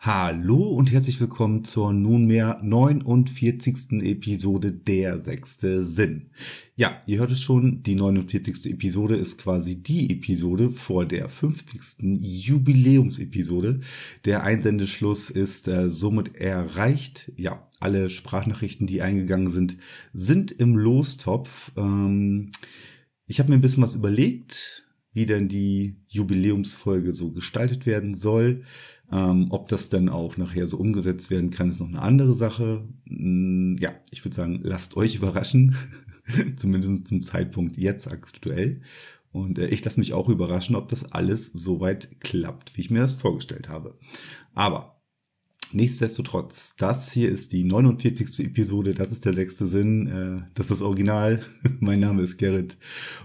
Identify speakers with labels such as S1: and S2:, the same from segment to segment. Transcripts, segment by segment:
S1: Hallo und herzlich willkommen zur nunmehr 49. Episode Der sechste Sinn. Ja, ihr hört es schon, die 49. Episode ist quasi die Episode vor der 50. Jubiläumsepisode. Der Einsendeschluss ist äh, somit erreicht. Ja, alle Sprachnachrichten, die eingegangen sind, sind im Lostopf. Ähm, ich habe mir ein bisschen was überlegt, wie denn die Jubiläumsfolge so gestaltet werden soll. Ähm, ob das dann auch nachher so umgesetzt werden kann, ist noch eine andere Sache. Mm, ja, ich würde sagen, lasst euch überraschen. Zumindest zum Zeitpunkt jetzt aktuell. Und äh, ich lasse mich auch überraschen, ob das alles soweit klappt, wie ich mir das vorgestellt habe. Aber Nichtsdestotrotz, das hier ist die 49. Episode, das ist der sechste Sinn, äh, das ist das Original. mein Name ist Gerrit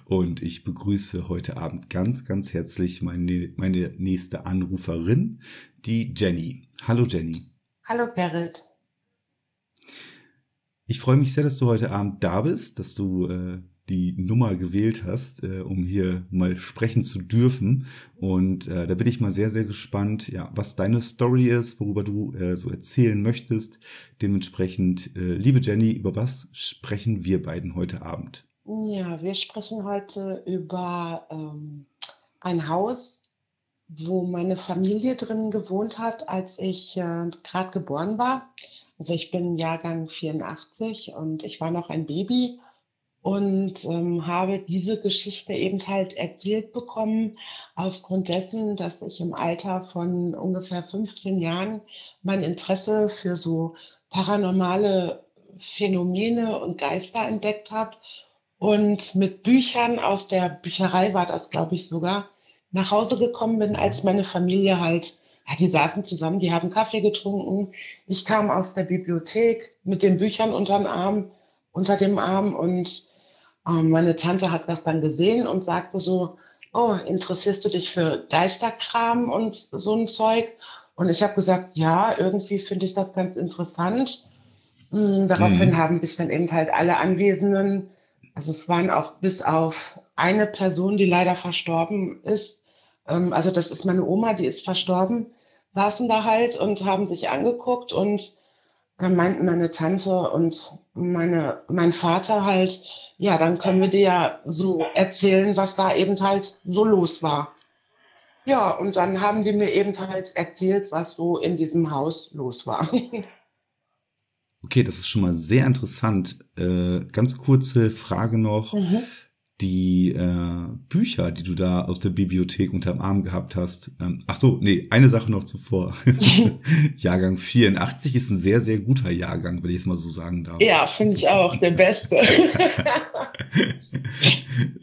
S1: und ich begrüße heute Abend ganz, ganz herzlich meine, meine nächste Anruferin, die Jenny. Hallo Jenny.
S2: Hallo Gerrit.
S1: Ich freue mich sehr, dass du heute Abend da bist, dass du äh, die Nummer gewählt hast, äh, um hier mal sprechen zu dürfen. Und äh, da bin ich mal sehr, sehr gespannt, ja, was deine Story ist, worüber du äh, so erzählen möchtest. Dementsprechend, äh, liebe Jenny, über was sprechen wir beiden heute Abend?
S2: Ja, wir sprechen heute über ähm, ein Haus, wo meine Familie drin gewohnt hat, als ich äh, gerade geboren war. Also ich bin Jahrgang 84 und ich war noch ein Baby und ähm, habe diese Geschichte eben halt erzählt bekommen, aufgrund dessen, dass ich im Alter von ungefähr 15 Jahren mein Interesse für so paranormale Phänomene und Geister entdeckt habe und mit Büchern aus der Bücherei war das, glaube ich, sogar, nach Hause gekommen bin, als meine Familie halt, die saßen zusammen, die haben Kaffee getrunken. Ich kam aus der Bibliothek mit den Büchern unterm Arm, unter dem Arm und meine Tante hat das dann gesehen und sagte so, oh, interessierst du dich für Geisterkram und so ein Zeug? Und ich habe gesagt, ja, irgendwie finde ich das ganz interessant. Mhm, daraufhin mhm. haben sich dann eben halt alle Anwesenden, also es waren auch bis auf eine Person, die leider verstorben ist, ähm, also das ist meine Oma, die ist verstorben, saßen da halt und haben sich angeguckt und dann meinten meine Tante und meine, mein Vater halt, ja, dann können wir dir ja so erzählen, was da eben halt so los war. Ja, und dann haben die mir eben halt erzählt, was so in diesem Haus los war.
S1: Okay, das ist schon mal sehr interessant. Äh, ganz kurze Frage noch. Mhm die äh, Bücher, die du da aus der Bibliothek unterm Arm gehabt hast. Ähm, ach so, nee, eine Sache noch zuvor. Jahrgang 84 ist ein sehr, sehr guter Jahrgang, wenn ich es mal so sagen darf.
S2: Ja, finde ich auch, der beste.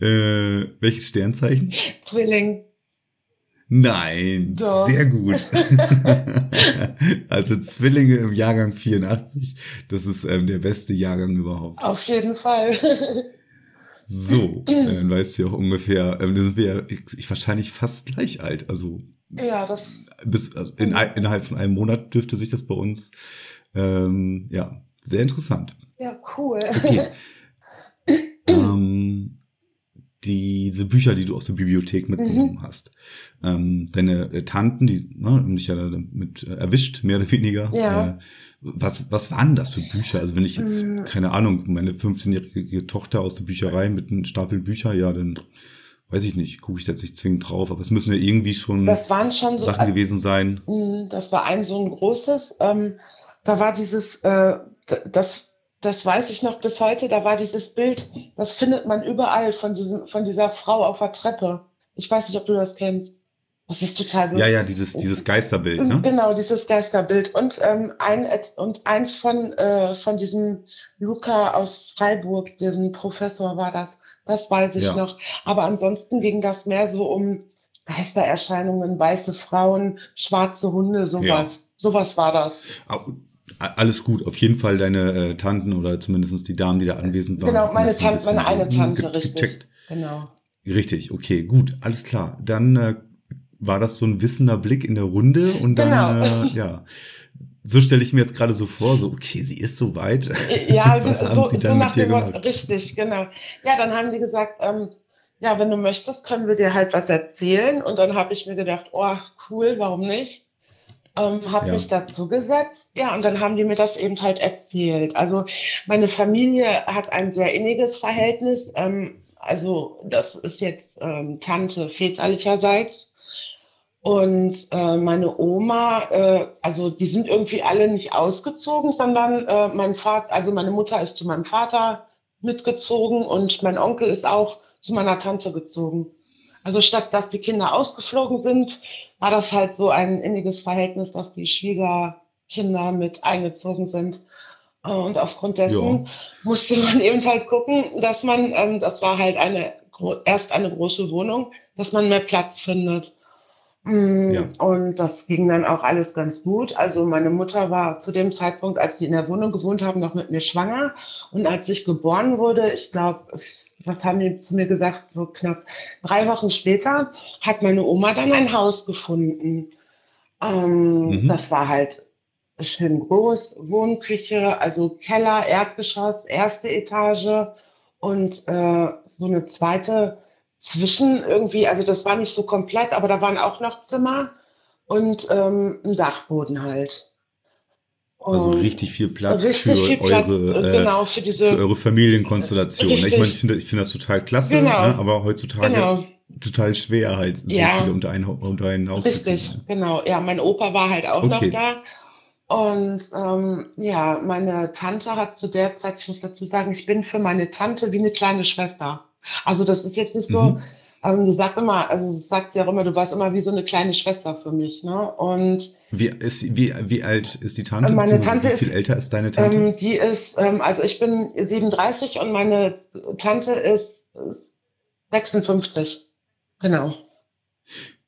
S1: äh, welches Sternzeichen?
S2: Zwilling.
S1: Nein, Doch. sehr gut. also Zwillinge im Jahrgang 84, das ist ähm, der beste Jahrgang überhaupt.
S2: Auf jeden Fall.
S1: So, dann weißt du ja auch ungefähr, äh, da sind wir ja, ich, ich, wahrscheinlich fast gleich alt. Also
S2: ja, das
S1: bis also in, innerhalb von einem Monat dürfte sich das bei uns ähm, ja sehr interessant.
S2: Ja, cool. Okay.
S1: ähm, diese Bücher, die du aus der Bibliothek mitgenommen mhm. hast. Ähm, deine äh, Tanten, die ne, haben dich ja damit äh, erwischt, mehr oder weniger.
S2: Ja. Äh,
S1: was, was waren das für Bücher? Also wenn ich jetzt, mhm. keine Ahnung, meine 15-jährige Tochter aus der Bücherei mit einem Stapel Bücher, ja, dann weiß ich nicht, gucke ich da nicht zwingend drauf, aber es müssen ja irgendwie schon,
S2: das waren schon so,
S1: Sachen gewesen sein.
S2: Mhm, das war ein so ein großes, ähm, da war dieses, äh, das das weiß ich noch bis heute, da war dieses Bild, das findet man überall von, diesem, von dieser Frau auf der Treppe. Ich weiß nicht, ob du das kennst. Das ist total
S1: gut. Ja, ja, dieses, dieses Geisterbild, ne?
S2: Genau, dieses Geisterbild. Und, ähm, ein, und eins von, äh, von diesem Luca aus Freiburg, diesem Professor war das. Das weiß ich ja. noch. Aber ansonsten ging das mehr so um Geistererscheinungen, weiße Frauen, schwarze Hunde, sowas. Ja. Sowas war das.
S1: Alles gut, auf jeden Fall deine äh, Tanten oder zumindest die Damen, die da anwesend waren.
S2: Genau, meine Tante, meine eine
S1: so
S2: Tante,
S1: ge
S2: richtig.
S1: Gecheckt.
S2: Genau.
S1: Richtig, okay, gut, alles klar. Dann äh, war das so ein wissender Blick in der Runde und dann,
S2: Genau.
S1: äh, ja. So stelle ich mir jetzt gerade so vor, so, okay, sie ist so weit.
S2: Ja,
S1: Was
S2: so,
S1: haben
S2: so,
S1: sie
S2: so
S1: dann
S2: nach
S1: mit dir gemacht?
S2: richtig, genau. Ja, dann haben die gesagt, ähm, ja, wenn du möchtest, können wir dir halt was erzählen. Und dann habe ich mir gedacht, oh, cool, warum nicht? Ähm, habe
S1: Ja.
S2: mich dazu gesetzt. Ja, und dann haben die mir das eben halt erzählt. Also meine Familie hat ein sehr inniges Verhältnis. Ähm, also das ist jetzt ähm, Tante väterlicherseits. Und äh, meine Oma, äh, also die sind irgendwie alle nicht ausgezogen, sondern äh, mein Vater, also meine Mutter ist zu meinem Vater mitgezogen und mein Onkel ist auch zu meiner Tante gezogen. Also statt dass die Kinder ausgeflogen sind, war das halt so ein inniges Verhältnis, dass die Schwiegerkinder mit eingezogen sind. Äh, Und aufgrund dessen
S1: Ja.
S2: musste man eben halt gucken, dass man, ähm, das war halt eine erst eine große Wohnung, dass man mehr Platz findet. Mm,
S1: Ja.
S2: Und das ging dann auch alles ganz gut. Also meine Mutter war zu dem Zeitpunkt, als sie in der Wohnung gewohnt haben, noch mit mir schwanger. Und als ich geboren wurde, ich glaube, was haben die zu mir gesagt, so knapp drei Wochen später, hat meine Oma dann ein Haus gefunden. Ähm,
S1: Mhm.
S2: Das war halt schön groß, Wohnküche, also Keller, Erdgeschoss, erste Etage und äh, so eine zweite zwischen irgendwie, also das war nicht so komplett, aber da waren auch noch Zimmer und ähm, ein Dachboden halt.
S1: Also
S2: Und
S1: richtig viel Platz
S2: richtig
S1: für
S2: viel Platz,
S1: eure, äh,
S2: genau, für diese,
S1: für eure Familienkonstellation. Ich
S2: Richtig.
S1: meine, ich finde ich finde das total klasse,
S2: Genau.
S1: ne? aber heutzutage
S2: genau.
S1: total schwer halt, so
S2: Ja.
S1: viele unter ein, unter ein Haus
S2: Richtig, genau. Ja, mein Opa war halt auch
S1: Okay.
S2: noch da. Und ähm, ja, meine Tante hat zu der Zeit, ich muss dazu sagen, ich bin für meine Tante wie eine kleine Schwester. Also das ist jetzt nicht so,
S1: Mhm.
S2: ähm, die sagt immer, also sie sagt ja auch immer, du warst immer wie so eine kleine Schwester für mich, ne? Und
S1: Wie, ist, wie, wie alt ist die Tante?
S2: Meine Tante
S1: wie viel
S2: ist-
S1: älter ist deine Tante?
S2: ähm, die ist, ähm, also ich bin 37 und meine Tante ist äh, 56. Genau.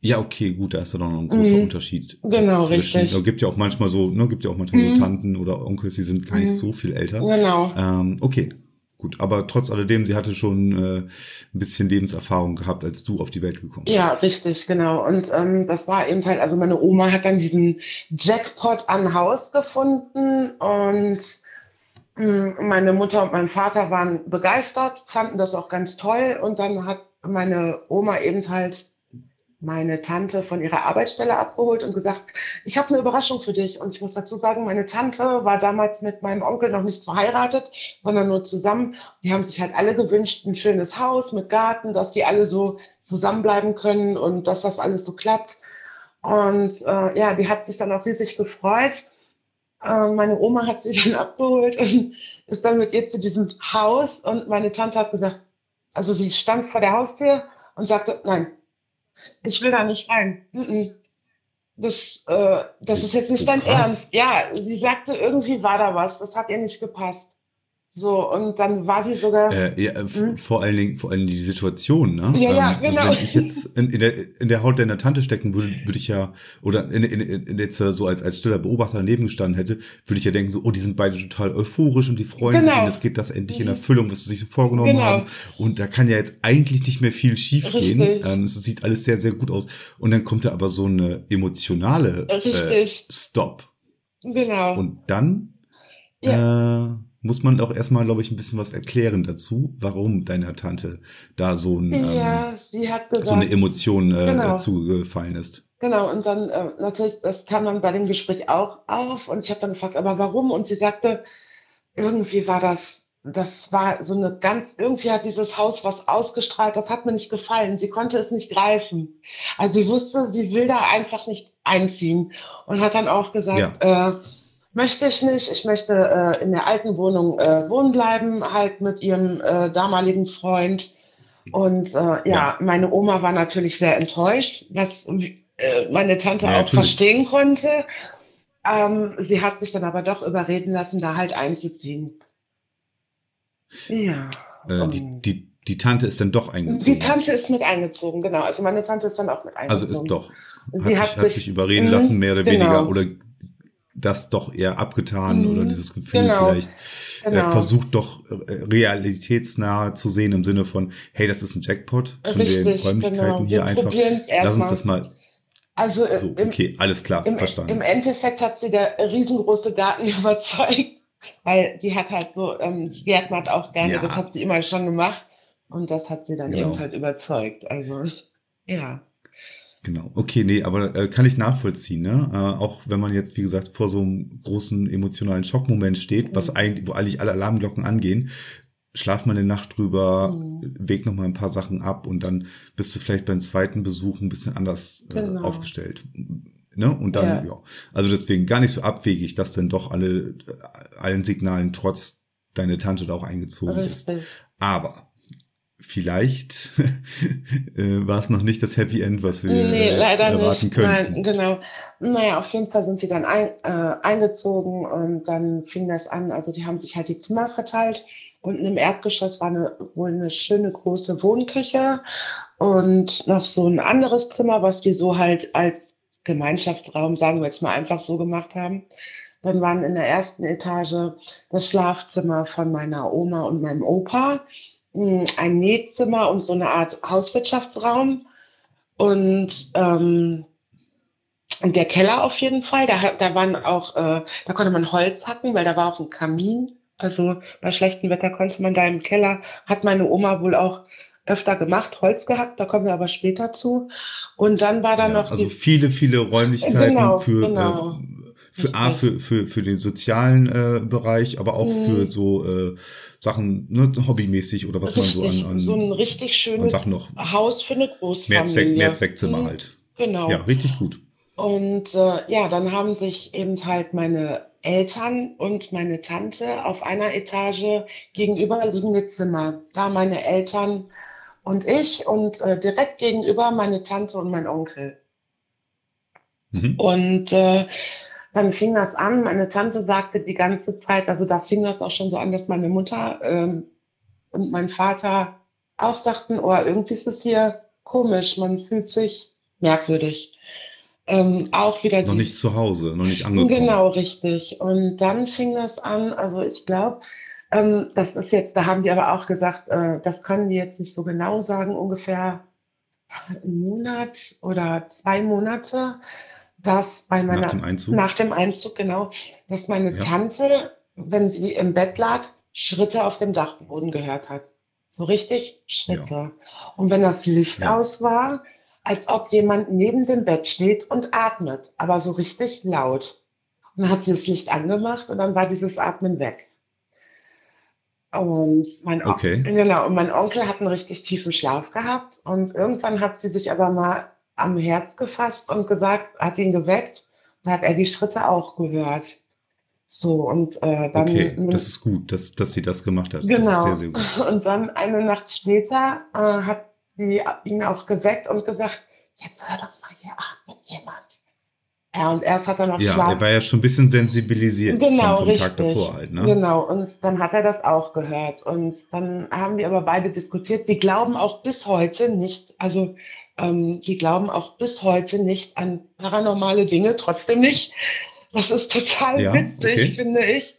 S1: ja, okay, gut, da ist da doch noch ein großer
S2: Mhm.
S1: Unterschied.
S2: Genau,
S1: dazwischen.
S2: richtig.
S1: Da gibt ja auch manchmal so, ne, gibt ja auch manchmal
S2: Mhm.
S1: so Tanten oder Onkels, die sind gar nicht
S2: Mhm.
S1: so viel älter.
S2: Genau.
S1: Ähm, okay, gut. Aber trotz alledem, sie hatte schon äh, ein bisschen Lebenserfahrung gehabt, als du auf die Welt gekommen bist.
S2: Ja, richtig, genau. Und ähm, das war eben halt, also meine Oma hat dann diesen Jackpot an Haus gefunden und mh, meine Mutter und mein Vater waren begeistert, fanden das auch ganz toll und dann hat meine Oma eben halt meine Tante von ihrer Arbeitsstelle abgeholt und gesagt, ich habe eine Überraschung für dich. Und ich muss dazu sagen, meine Tante war damals mit meinem Onkel noch nicht verheiratet, sondern nur zusammen. Die haben sich halt alle gewünscht, ein schönes Haus mit Garten, dass die alle so zusammenbleiben können und dass das alles so klappt. Und äh, ja, die hat sich dann auch riesig gefreut. Äh, meine Oma hat sie dann abgeholt und ist dann mit ihr zu diesem Haus und meine Tante hat gesagt, also sie stand vor der Haustür und sagte, nein, ich will da nicht rein. Das, äh, das ist jetzt nicht dein. Ernst. Ja, sie sagte, irgendwie war da was, das hat ihr nicht gepasst. So, und dann war sie sogar,
S1: Äh, ja, äh,
S2: Hm?
S1: vor allen Dingen, vor allen Dingen die Situation, ne?
S2: Ja, ja,
S1: also
S2: genau.
S1: wenn ich jetzt in, in, der, in der Haut deiner Tante stecken würde, würde ich ja, oder in, in, in jetzt so als, als stiller Beobachter daneben gestanden hätte, würde ich ja denken, so, oh, die sind beide total euphorisch und die freuen sich
S2: Genau.
S1: und jetzt geht das endlich in
S2: Mhm.
S1: Erfüllung, was sie sich so vorgenommen
S2: Genau.
S1: haben. Und da kann ja jetzt eigentlich nicht mehr viel schief gehen.
S2: Richtig.
S1: Ähm, es sieht alles sehr, sehr gut aus. Und dann kommt da aber so eine emotionale äh, Stop.
S2: genau.
S1: Und dann äh, muss man auch erstmal, glaube ich, ein bisschen was erklären dazu, warum deiner Tante da so, ein, ähm,
S2: ja, hat gesagt,
S1: so eine Emotion äh,
S2: Genau.
S1: zugefallen ist.
S2: Genau, und dann äh, natürlich, das kam dann bei dem Gespräch auch auf und ich habe dann gefragt, aber warum? Und sie sagte, irgendwie war das, das war so eine ganz, irgendwie hat dieses Haus was ausgestrahlt, das hat mir nicht gefallen. Sie konnte es nicht greifen. Also sie wusste, sie will da einfach nicht einziehen und hat dann auch gesagt, äh, möchte ich nicht, ich möchte äh, in der alten Wohnung äh, wohnen bleiben, halt mit ihrem äh, damaligen Freund. Und äh, ja,
S1: Ja.
S2: meine Oma war natürlich sehr enttäuscht, was äh, meine Tante
S1: Ja,
S2: auch
S1: natürlich.
S2: verstehen konnte. Ähm, sie hat sich dann aber doch überreden lassen, da halt einzuziehen. Ja.
S1: Äh, die, die, die Tante ist dann doch eingezogen.
S2: Die Tante ist mit eingezogen, genau. Also meine Tante ist dann auch mit
S1: also
S2: eingezogen.
S1: ist doch. Hat,
S2: Sie
S1: sich,
S2: hat
S1: sich- überreden
S2: Mhm,
S1: lassen, mehr oder
S2: genau.
S1: weniger. Oder das doch eher abgetan
S2: Mhm,
S1: oder dieses Gefühl
S2: genau,
S1: vielleicht äh,
S2: genau.
S1: versucht doch äh, realitätsnah zu sehen im Sinne von, hey, das ist ein Jackpot von den
S2: Richtig,
S1: Räumlichkeiten
S2: genau.
S1: hier
S2: Wir
S1: einfach. Lass uns das mal
S2: Also äh,
S1: so,
S2: im,
S1: okay, alles klar,
S2: im,
S1: verstanden.
S2: im Endeffekt hat sie der riesengroße Garten überzeugt, weil die hat halt so, ähm, die Gärtner hat auch gerne,
S1: Ja.
S2: das hat sie immer schon gemacht und das hat sie dann
S1: Genau.
S2: eben halt überzeugt. Also ja.
S1: Genau, okay, nee, aber äh, kann ich nachvollziehen, ne? Äh, auch wenn man jetzt, wie gesagt, vor so einem großen emotionalen Schockmoment steht, was
S2: Mhm.
S1: eigentlich, wo eigentlich alle Alarmglocken angehen, schlaf mal eine Nacht drüber,
S2: Mhm.
S1: weg noch mal ein paar Sachen ab und dann bist du vielleicht beim zweiten Besuch ein bisschen anders äh,
S2: Genau.
S1: aufgestellt. Ne? Und dann, ja.
S2: Ja.
S1: Also deswegen gar nicht so abwegig, dass dann doch alle, äh, allen Signalen trotz deine Tante da auch eingezogen ist.
S2: Richtig.
S1: Aber vielleicht äh, war es noch nicht das Happy End, was wir
S2: Nee, leider
S1: erwarten
S2: nicht.
S1: könnten.
S2: Nein, genau. Naja, auf jeden Fall sind sie dann ein, äh, eingezogen und dann fing das an. Also die haben sich halt die Zimmer verteilt. Unten im Erdgeschoss war eine, wohl eine schöne große Wohnküche und noch so ein anderes Zimmer, was die so halt als Gemeinschaftsraum, sagen wir jetzt mal einfach so gemacht haben. Dann waren in der ersten Etage das Schlafzimmer von meiner Oma und meinem Opa, ein Nähzimmer und so eine Art Hauswirtschaftsraum. Und ähm, der Keller auf jeden Fall, da, da waren auch, äh, da konnte man Holz hacken, weil da war auch ein Kamin. Also bei schlechtem Wetter konnte man da im Keller, hat meine Oma wohl auch öfter gemacht, Holz gehackt, da kommen wir aber später zu. Und dann war da
S1: Ja,
S2: noch
S1: also viele, viele Räumlichkeiten
S2: Genau,
S1: für,
S2: genau.
S1: äh, für A,
S2: Richtig.
S1: für, für, für den sozialen äh, Bereich, aber auch
S2: Mhm.
S1: für so äh, Sachen, ne, hobbymäßig oder was man so
S2: richtig,
S1: an, an,
S2: so ein richtig schönes. Haus für eine Großfamilie.
S1: Mehrzweck, Mehrzweckzimmer
S2: Mhm,
S1: halt.
S2: Genau.
S1: Ja, richtig gut.
S2: Und äh, ja, dann haben sich eben halt meine Eltern und meine Tante auf einer Etage gegenüberliegende Zimmer. Da meine Eltern und ich und äh, direkt gegenüber meine Tante und mein Onkel.
S1: Mhm.
S2: Und äh, dann fing das an. Meine Tante sagte die ganze Zeit, also da fing das auch schon so an, dass meine Mutter ähm, und mein Vater auch sagten, oh, irgendwie ist es hier komisch, man fühlt sich merkwürdig. Ähm, auch wieder
S1: Noch nicht zu Hause, noch nicht angekommen.
S2: Genau, richtig. Und dann fing das an, also ich glaube, ähm, das ist jetzt, da haben die aber auch gesagt, äh, das können die jetzt nicht so genau sagen, ungefähr einen Monat oder zwei Monate, dass bei meiner,
S1: Nach dem Einzug.
S2: nach dem Einzug, genau, dass meine
S1: Ja.
S2: Tante, wenn sie im Bett lag, Schritte auf dem Dachboden gehört hat. So richtig Schritte. Und wenn das Licht
S1: Ja.
S2: aus war, als ob jemand neben dem Bett steht und atmet, aber so richtig laut. Und dann hat sie das Licht angemacht und dann war dieses Atmen weg. Und mein,
S1: Okay.
S2: genau, und mein Onkel hat einen richtig tiefen Schlaf gehabt und irgendwann hat sie sich aber mal am Herz gefasst und gesagt, hat ihn geweckt, da hat er die Schritte auch gehört. So, und äh, dann
S1: Okay, das ist gut, dass, dass sie das gemacht hat. Das ist
S2: Genau.
S1: sehr, sehr gut.
S2: Und dann eine Nacht später äh, hat sie ihn auch geweckt und gesagt, jetzt hör doch mal, hier atmet jemand. Ja, und erst hat er noch
S1: Ja,
S2: Schlaf.
S1: er war ja schon ein bisschen sensibilisiert
S2: Genau,
S1: vom, vom Tag
S2: richtig.
S1: davor halt, ne?
S2: Genau, und dann hat er das auch gehört. Und dann haben wir aber beide diskutiert. Die glauben auch bis heute nicht, also ähm, die glauben auch bis heute nicht an paranormale Dinge, trotzdem nicht. Das ist total
S1: Ja,
S2: witzig,
S1: okay.
S2: finde ich.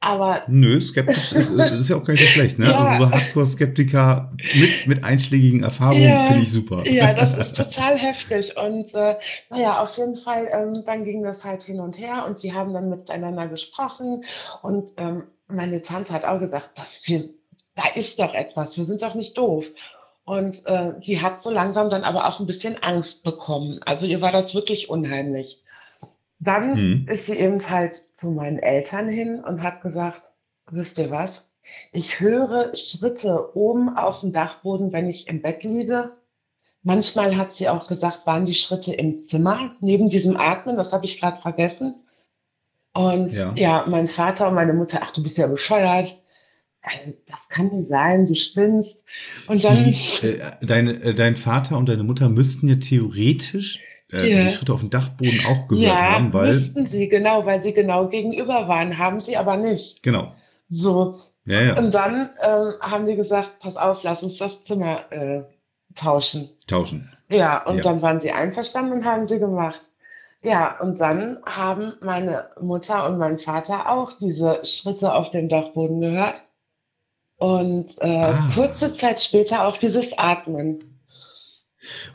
S2: Aber
S1: Nö, skeptisch ist, ist ja auch gar nicht so schlecht, ne?
S2: Ja.
S1: Also so Hardcore-Skeptiker mit, mit einschlägigen Erfahrungen
S2: Ja.
S1: finde ich super.
S2: Ja, das ist total heftig. Und äh, naja, auf jeden Fall, ähm, dann ging das halt hin und her und sie haben dann miteinander gesprochen. Und ähm, meine Tante hat auch gesagt, das, wir, da ist doch etwas, wir sind doch nicht doof. Und äh, die hat so langsam dann aber auch ein bisschen Angst bekommen. Also ihr war das wirklich unheimlich. Dann
S1: Hm.
S2: ist sie eben halt zu meinen Eltern hin und hat gesagt, wisst ihr was? Ich höre Schritte oben auf dem Dachboden, wenn ich im Bett liege. Manchmal hat sie auch gesagt, waren die Schritte im Zimmer neben diesem Atmen, das habe ich gerade vergessen. Und
S1: Ja.
S2: ja. mein Vater und meine Mutter, ach, du bist ja bescheuert. Also, Das kann nicht sein, du spinnst. Und dann,
S1: Die, äh, dein, äh, dein Vater und deine Mutter müssten ja theoretisch äh,
S2: Ja.
S1: die Schritte auf dem Dachboden auch gehört
S2: ja,
S1: haben, weil,
S2: müssten sie, genau, weil sie genau gegenüber waren, haben sie aber nicht.
S1: genau,
S2: So,
S1: ja, ja,
S2: und dann ähm, haben die gesagt, pass auf, lass uns das Zimmer äh, tauschen.
S1: tauschen.
S2: Ja, und
S1: Ja.
S2: dann waren sie einverstanden und haben sie gemacht. Ja, und dann haben meine Mutter und mein Vater auch diese Schritte auf dem Dachboden gehört. Und äh,
S1: Ah.
S2: kurze Zeit später auch dieses Atmen.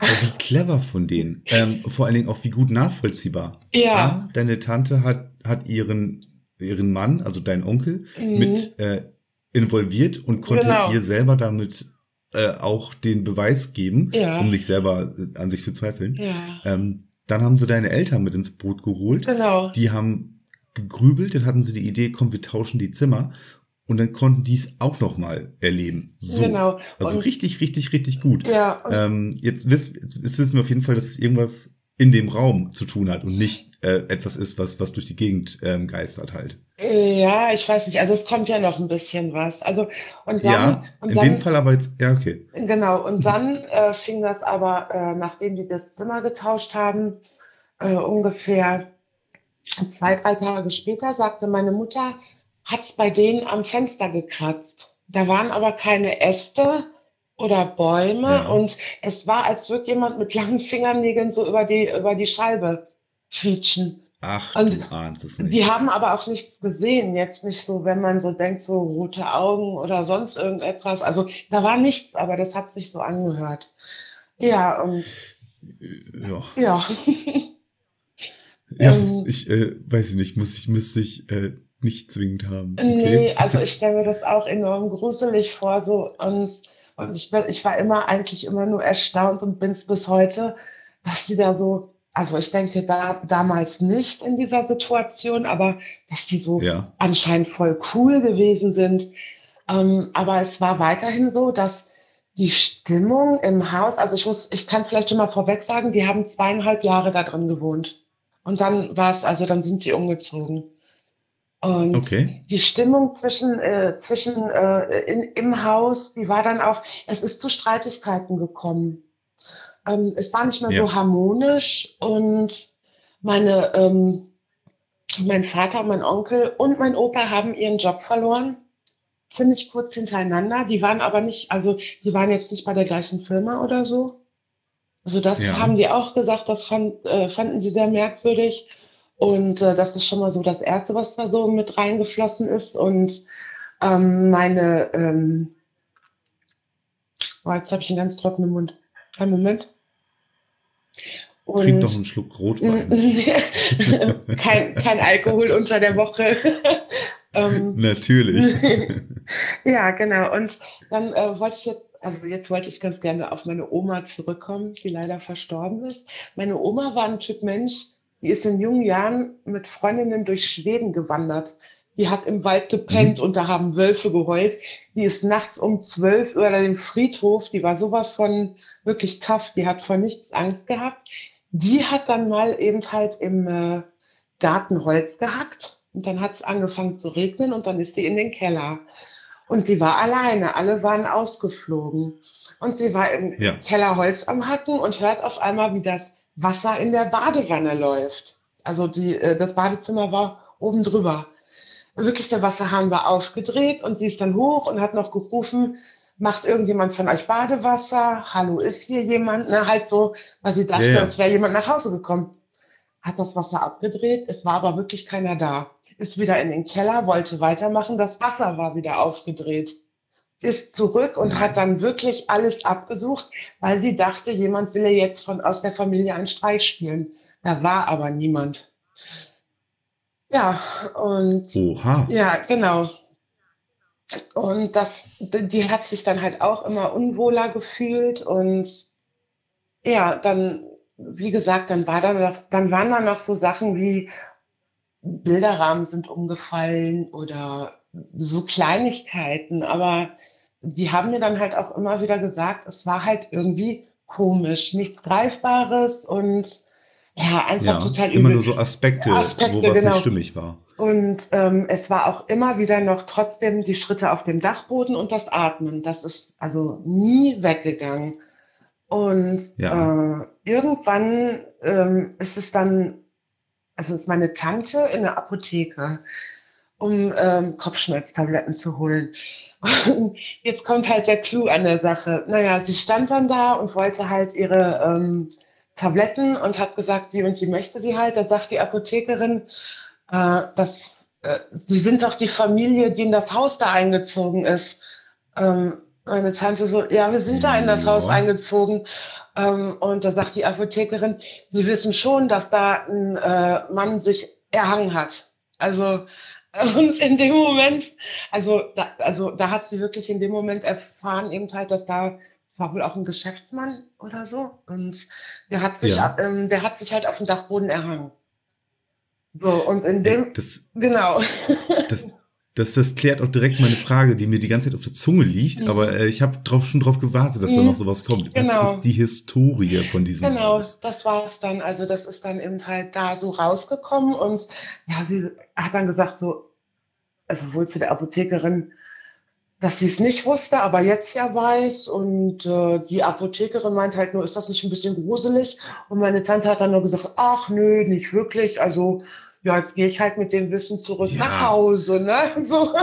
S1: Oh, wie clever von denen. Ähm, vor allen Dingen auch wie gut nachvollziehbar.
S2: Ja.
S1: Ah, deine Tante hat, hat ihren, ihren Mann, also deinen Onkel,
S2: Mhm.
S1: mit äh, involviert und konnte
S2: Genau.
S1: ihr selber damit äh, auch den Beweis geben,
S2: Ja.
S1: um sich selber äh, an sich zu zweifeln.
S2: Ja,
S1: Ähm, dann haben sie deine Eltern mit ins Boot geholt.
S2: genau.
S1: Die haben gegrübelt, dann hatten sie die Idee, komm, wir tauschen die Zimmer. Und dann konnten die es auch noch mal erleben. So.
S2: Genau.
S1: Also
S2: Und-
S1: richtig, richtig, richtig gut.
S2: Ja,
S1: Ähm, jetzt, wiss, jetzt wissen wir auf jeden Fall, dass es irgendwas in dem Raum zu tun hat und nicht äh, etwas ist, was, was durch die Gegend ähm, geistert halt.
S2: Ja, ich weiß nicht. Also es kommt ja noch ein bisschen was. Also und dann,
S1: ja,
S2: und
S1: in
S2: dann,
S1: dem Fall aber jetzt, ja, okay.
S2: genau. Und dann äh, fing das aber, äh, nachdem die das Zimmer getauscht haben, äh, ungefähr zwei, drei Tage später sagte meine Mutter, hat's bei denen am Fenster gekratzt. Da waren aber keine Äste oder Bäume
S1: Ja.
S2: und es war, als würde jemand mit langen Fingernägeln so über die, über die Scheibe quietschen.
S1: Ach,
S2: Und
S1: du ahnst es nicht.
S2: Die haben aber auch nichts gesehen. Jetzt nicht so, wenn man so denkt, so rote Augen oder sonst irgendetwas. Also da war nichts, aber das hat sich so angehört. Ja, und
S1: ja,
S2: ja.
S1: ja
S2: ähm,
S1: ich äh, weiß ich nicht, muss ich, müsste ich äh, nicht zwingend haben. Okay.
S2: Nee, also ich stelle mir das auch enorm gruselig vor, so und, und ich, bin- ich war immer eigentlich immer nur erstaunt und bin es bis heute, dass die da so, also ich denke da damals nicht in dieser Situation, aber dass die so
S1: Ja,
S2: anscheinend voll cool gewesen sind. Ähm, aber es war weiterhin so, dass die Stimmung im Haus, also ich muss, ich kann vielleicht schon mal vorweg sagen, die haben zweieinhalb Jahre da drin gewohnt. Und dann war es, also dann sind die umgezogen. Und
S1: okay.
S2: die Stimmung zwischen, äh, zwischen äh, in, im Haus, die war dann auch, es ist zu Streitigkeiten gekommen. Ähm, es war nicht mehr
S1: Ja.
S2: so harmonisch und meine, ähm, mein Vater, mein Onkel und mein Opa haben ihren Job verloren. Ziemlich kurz hintereinander. Die waren aber nicht, also die waren jetzt nicht bei der gleichen Firma oder so. Also das
S1: Ja.
S2: haben die auch gesagt, das fand, äh, fanden die sehr merkwürdig. Und äh, das ist schon mal so das Erste, was da so mit reingeflossen ist. Und ähm, meine, ähm, oh, jetzt habe ich einen ganz trockenen Mund. Einen Moment.
S1: Trink doch einen Schluck Rotwein.
S2: kein, kein Alkohol unter der Woche. ähm,
S1: Natürlich.
S2: ja, genau. Und dann äh, wollte ich jetzt, also jetzt wollte ich ganz gerne auf meine Oma zurückkommen, die leider verstorben ist. Meine Oma war ein Typ Mensch, die ist in jungen Jahren mit Freundinnen durch Schweden gewandert. Die hat im Wald gepennt und da haben Wölfe geheult. Die ist nachts um zwölf über dem Friedhof, die war sowas von wirklich tough, die hat vor nichts Angst gehabt. Die hat dann mal eben halt im äh, Garten Holz gehackt und dann hat es angefangen zu regnen und dann ist sie in den Keller. Und sie war alleine, alle waren ausgeflogen. Und sie war im
S1: Ja.
S2: Keller Holz am Hacken und hört auf einmal, wie das Wasser in der Badewanne läuft. Also die, äh, das Badezimmer war oben drüber. Wirklich, der Wasserhahn war aufgedreht und sie ist dann hoch und hat noch gerufen, macht irgendjemand von euch Badewasser? Hallo, ist hier jemand? Ne, halt so, weil sie dachte,
S1: ja.
S2: es wäre jemand nach Hause gekommen. Hat das Wasser abgedreht, es war aber wirklich keiner da. Ist wieder in den Keller, wollte weitermachen, das Wasser war wieder aufgedreht. Ist zurück und hat dann wirklich alles abgesucht, weil sie dachte, jemand will ihr jetzt von aus der Familie einen Streich spielen. Da war aber niemand. Ja, und
S1: Oha.
S2: ja, genau. Und das, die hat sich dann halt auch immer unwohler gefühlt und ja, dann, wie gesagt, dann war da noch, dann waren da noch so Sachen wie Bilderrahmen sind umgefallen oder so Kleinigkeiten, aber die haben mir dann halt auch immer wieder gesagt, es war halt irgendwie komisch, nichts Greifbares und ja, einfach
S1: Ja,
S2: total
S1: immer
S2: übel.
S1: nur so Aspekte,
S2: Aspekte,
S1: wo was
S2: genau.
S1: nicht stimmig war.
S2: Und ähm, es war auch immer wieder noch trotzdem die Schritte auf dem Dachboden und das Atmen. Das ist also nie weggegangen. Und
S1: Ja.
S2: äh, irgendwann ähm, ist es dann, also ist meine Tante in der Apotheke, um ähm, Kopfschmerztabletten zu holen. Und jetzt kommt halt der Clou an der Sache. Naja, sie stand dann da und wollte halt ihre ähm, Tabletten und hat gesagt, sie und sie möchte sie halt. Da sagt die Apothekerin, äh, dass äh, sie sind doch die Familie, die in das Haus da eingezogen ist. Ähm, meine Tante so, ja, wir sind da in das
S1: Ja.
S2: Haus eingezogen. Ähm, und da sagt die Apothekerin, sie wissen schon, dass da ein äh, Mann sich erhangen hat. Also und in dem Moment, also da, also da hat sie wirklich in dem Moment erfahren eben halt, dass da war wohl auch ein Geschäftsmann oder so und der hat sich
S1: Ja.
S2: ähm, der hat sich halt auf dem Dachboden erhangen. So und in dem
S1: das,
S2: genau.
S1: das, das, das klärt auch direkt meine Frage, die mir die ganze Zeit auf der Zunge liegt,
S2: Mhm.
S1: aber äh, ich habe drauf, schon drauf gewartet, dass da
S2: Mhm.
S1: noch sowas kommt.
S2: Genau.
S1: Was ist die Historie von diesem
S2: Genau,
S1: Haus?
S2: das war es dann. Also das ist dann eben halt da so rausgekommen und ja, sie hat dann gesagt so, also wohl zu der Apothekerin, dass sie es nicht wusste, aber jetzt ja weiß und äh, die Apothekerin meint halt nur, ist das nicht ein bisschen gruselig? Und meine Tante hat dann nur gesagt, ach nö, nicht wirklich. Also ja, jetzt gehe ich halt mit dem Wissen zurück
S1: Ja.
S2: nach Hause, ne? So.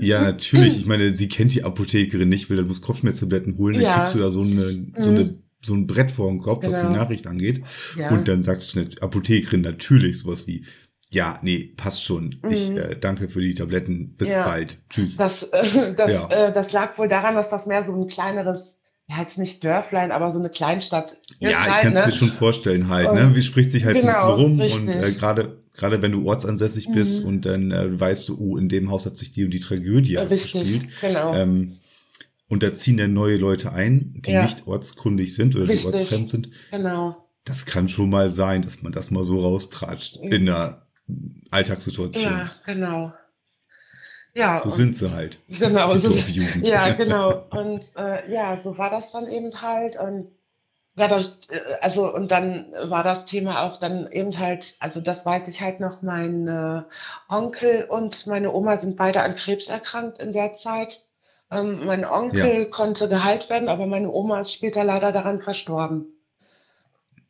S1: Ja, natürlich. Ich meine, sie kennt die Apothekerin nicht, will dann muss Kopfschmerztabletten holen, dann
S2: Ja.
S1: kriegst du da so, eine, so,
S2: Mhm.
S1: eine, so ein Brett vor dem Kopf, was die
S2: Genau.
S1: Nachricht angeht.
S2: Ja.
S1: Und dann sagst du der Apothekerin natürlich sowas wie, ja, nee, passt schon. Ich
S2: Mhm.
S1: äh, danke für die Tabletten. Bis
S2: Ja.
S1: bald. Tschüss.
S2: Das, äh, das,
S1: Ja.
S2: äh, das lag wohl daran, dass das mehr so ein kleineres, ja jetzt nicht Dörflein, aber so eine Kleinstadt ist
S1: Ja, ich
S2: halt,
S1: kann es
S2: ne?
S1: mir schon vorstellen halt, ne? Wie spricht sich halt so
S2: Genau,
S1: ein bisschen rum
S2: richtig.
S1: und äh, gerade gerade wenn du ortsansässig bist
S2: Mhm.
S1: und dann äh, weißt du, oh, in dem Haus hat sich die und die Tragödie abgespielt.
S2: Genau.
S1: Ähm, und da ziehen dann neue Leute ein, die
S2: Ja.
S1: nicht ortskundig sind oder
S2: Richtig.
S1: die ortsfremd sind.
S2: genau.
S1: Das kann schon mal sein, dass man das mal so raustratscht
S2: Mhm.
S1: in einer Alltagssituation.
S2: Ja, genau. Ja,
S1: So sind sie halt.
S2: genau. So, ja, genau. Und äh, ja, so war das dann eben halt. Und dadurch, äh, also und dann war das Thema auch dann eben halt, also das weiß ich halt noch, mein äh, Onkel und meine Oma sind beide an Krebs erkrankt in der Zeit. Ähm, mein Onkel konnte geheilt werden, aber meine Oma ist später leider daran verstorben.